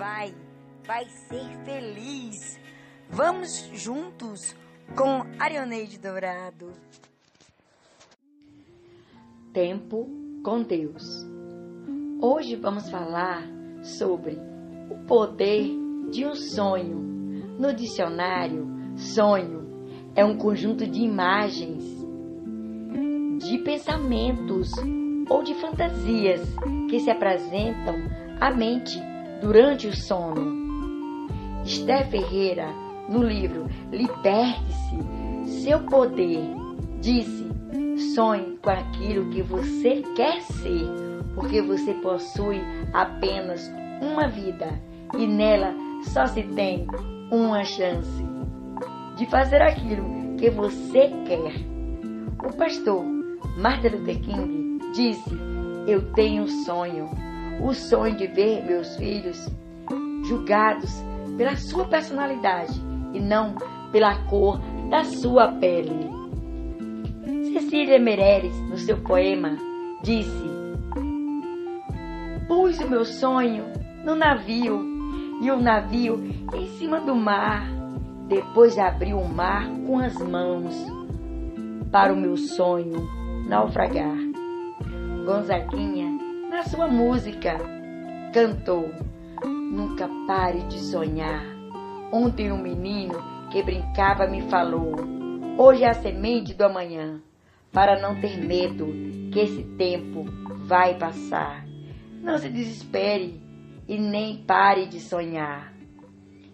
vai, vai ser feliz. Vamos juntos com Arioneide Dourado. Tempo com Deus. Hoje vamos falar sobre o poder de um sonho. No dicionário, sonho é um conjunto de imagens, de pensamentos ou de fantasias que se apresentam à mente durante o sono. Esther Ferreira, no livro Liberte-se, seu poder, disse: sonhe com aquilo que você quer ser, porque você possui apenas uma vida e nela só se tem uma chance de fazer aquilo que você quer. O pastor Martin Luther King disse: Eu tenho um sonho, o sonho de ver meus filhos julgados pela sua personalidade e não pela cor da sua pele. Cecília Meirelles, no seu poema, disse: Pus o meu sonho no navio e o navio em cima do mar. Depois abriu o mar com as mãos para o meu sonho naufragar. Gonzaguinha, na sua música, cantou: Nunca pare de sonhar. Ontem um menino que brincava me falou: Hoje é a semente do amanhã. Para não ter medo, que esse tempo vai passar. Não se desespere e nem pare de sonhar.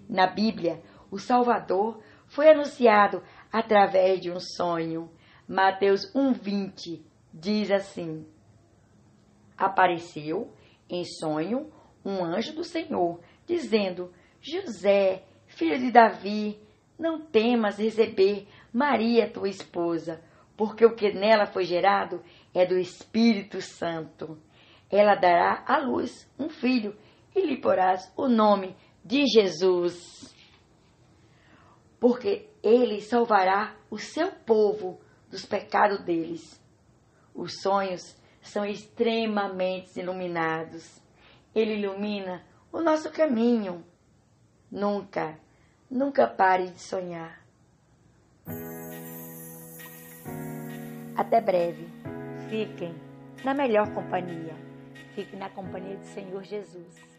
Na Bíblia, o Salvador foi anunciado através de um sonho. Mateus 1:20 diz assim: Apareceu em sonho um anjo do Senhor, dizendo: José, filho de Davi, não temas receber Maria, tua esposa, porque o que nela foi gerado é do Espírito Santo. Ela dará à luz um filho e lhe porás o nome de Jesus. Porque ele salvará o seu povo dos pecados deles. Os sonhos são extremamente iluminados. Ele ilumina o nosso caminho. Nunca, nunca pare de sonhar. Até breve. Fiquem na melhor companhia. Fiquem na companhia do Senhor Jesus.